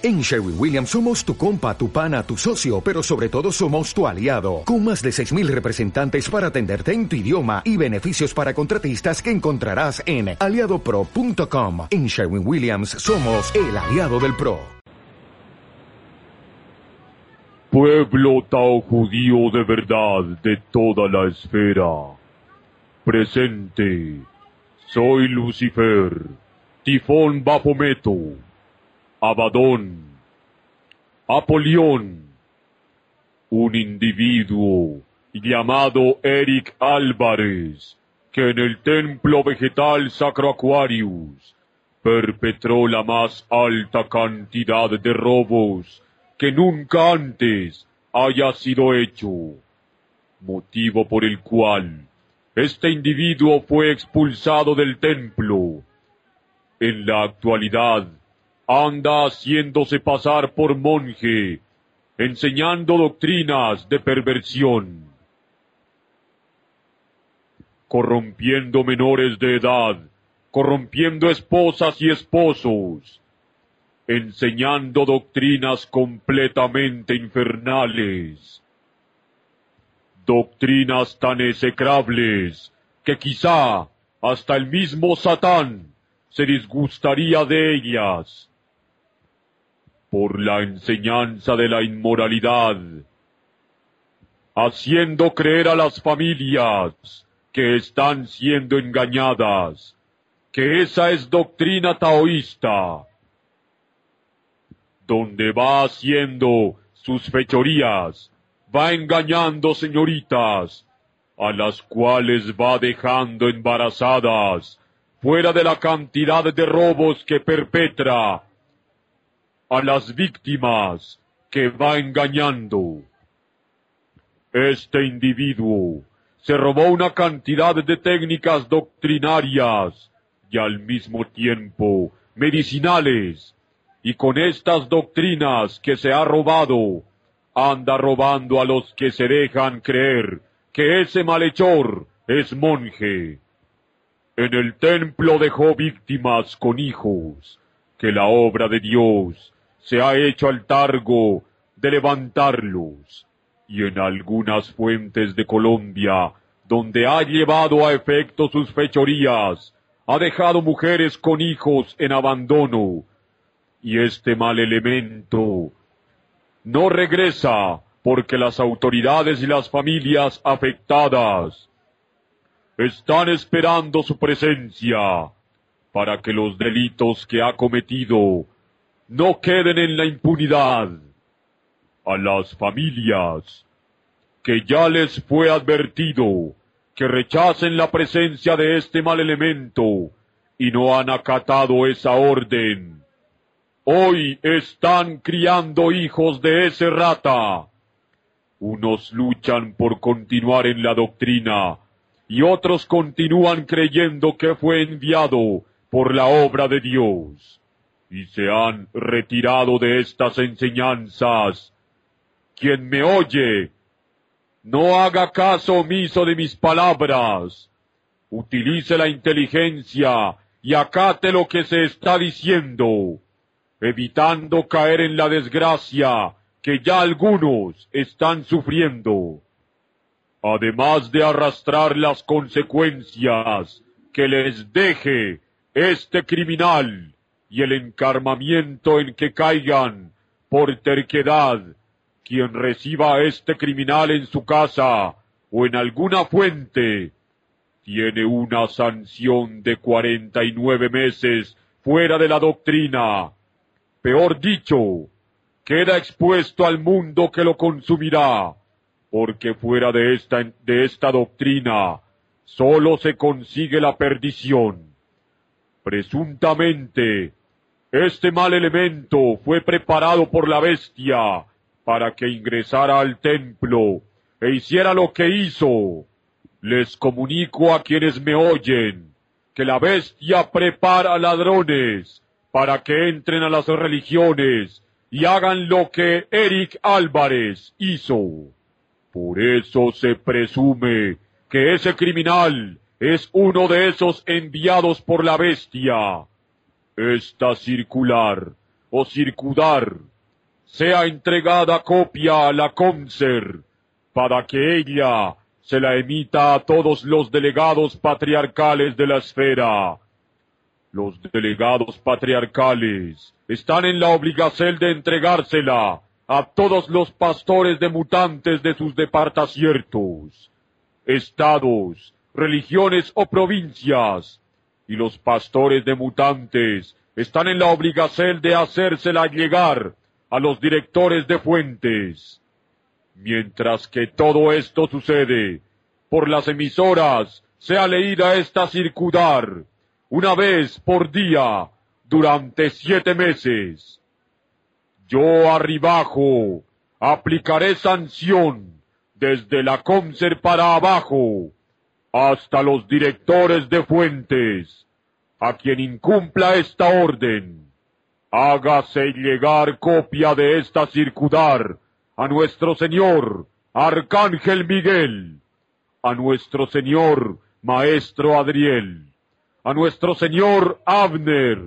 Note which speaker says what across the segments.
Speaker 1: En Sherwin Williams somos tu compa, tu pana, tu socio, pero sobre todo somos tu aliado, con más de 6.000 representantes para atenderte en tu idioma y beneficios para contratistas que encontrarás en aliadopro.com. En Sherwin Williams somos el aliado del PRO.
Speaker 2: Pueblo Tao judío de verdad de toda la esfera. Presente. Soy Lucifer, Tifón Bafometo Abadón, Apolión, un individuo llamado Eric Álvarez, que en el templo vegetal Sacro Aquarius perpetró la más alta cantidad de robos que nunca antes haya sido hecho, motivo por el cual este individuo fue expulsado del templo. En la actualidad, anda haciéndose pasar por monje, enseñando doctrinas de perversión, corrompiendo menores de edad, corrompiendo esposas y esposos, enseñando doctrinas completamente infernales, doctrinas tan execrables que quizá hasta el mismo Satán se disgustaría de ellas por la enseñanza de la inmoralidad, haciendo creer a las familias que están siendo engañadas, que esa es doctrina taoísta, donde va haciendo sus fechorías, va engañando señoritas, a las cuales va dejando embarazadas, fuera de la cantidad de robos que perpetra a las víctimas que va engañando. Este individuo se robó una cantidad de técnicas doctrinarias y al mismo tiempo medicinales, y con estas doctrinas que se ha robado, anda robando a los que se dejan creer que ese malhechor es monje. En el templo dejó víctimas con hijos, que la obra de Dios se ha hecho al targo de levantarlos, y en algunas fuentes de Colombia, donde ha llevado a efecto sus fechorías, ha dejado mujeres con hijos en abandono, y este mal elemento no regresa porque las autoridades y las familias afectadas están esperando su presencia para que los delitos que ha cometido no queden en la impunidad. A las familias que ya les fue advertido que rechacen la presencia de este mal elemento y no han acatado esa orden. Hoy están criando hijos de ese rata. Unos luchan por continuar en la doctrina y otros continúan creyendo que fue enviado por la obra de Dios y se han retirado de estas enseñanzas. Quien me oye, no haga caso omiso de mis palabras. Utilice la inteligencia y acate lo que se está diciendo, evitando caer en la desgracia que ya algunos están sufriendo. Además de arrastrar las consecuencias que les deje este criminal y el encarmamiento en que caigan por terquedad quien reciba a este criminal en su casa o en alguna fuente, tiene una sanción de cuarenta y nueve meses fuera de la doctrina. Peor dicho, queda expuesto al mundo que lo consumirá, porque fuera de esta, de esta doctrina sólo se consigue la perdición. Presuntamente, este mal elemento fue preparado por la bestia para que ingresara al templo e hiciera lo que hizo. Les comunico a quienes me oyen que la bestia prepara ladrones para que entren a las religiones y hagan lo que Eric Álvarez hizo. Por eso se presume que ese criminal es uno de esos enviados por la bestia esta circular o circudar, sea entregada copia a la CONSER para que ella se la emita a todos los delegados patriarcales de la esfera. Los delegados patriarcales están en la obligación de entregársela a todos los pastores de mutantes de sus departaciertos, estados, religiones o provincias, y los pastores de mutantes están en la obligación de hacérsela llegar a los directores de fuentes. Mientras que todo esto sucede, por las emisoras sea leída esta circudar, una vez por día, durante siete meses. Yo arribajo aplicaré sanción desde la COMSER para abajo hasta los directores de fuentes. A quien incumpla esta orden, hágase llegar copia de esta circudar a nuestro Señor, Arcángel Miguel, a nuestro Señor, Maestro Adriel, a nuestro Señor Abner,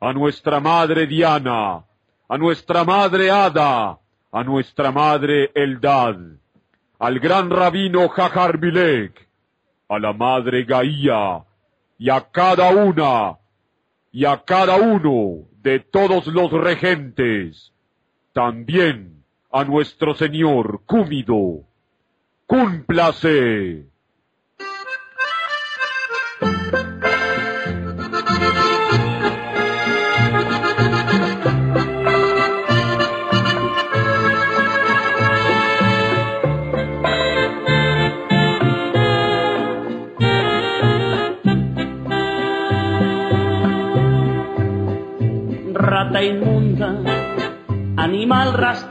Speaker 2: a nuestra Madre Diana, a nuestra Madre Ada, a nuestra Madre Eldad, al gran Rabino Jajarbilek, a la Madre Gaía, y a cada una, y a cada uno de todos los regentes, también a nuestro Señor Cúmido. ¡Cúmplase!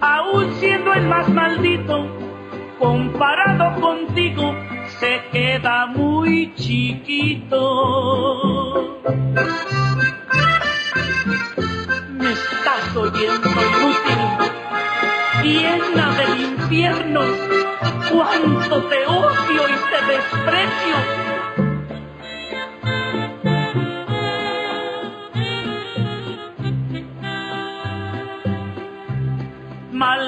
Speaker 3: Aun siendo el más maldito, comparado contigo, se queda muy chiquito estás oyendo inútil, llena del infierno, cuánto te odio y te desprecio.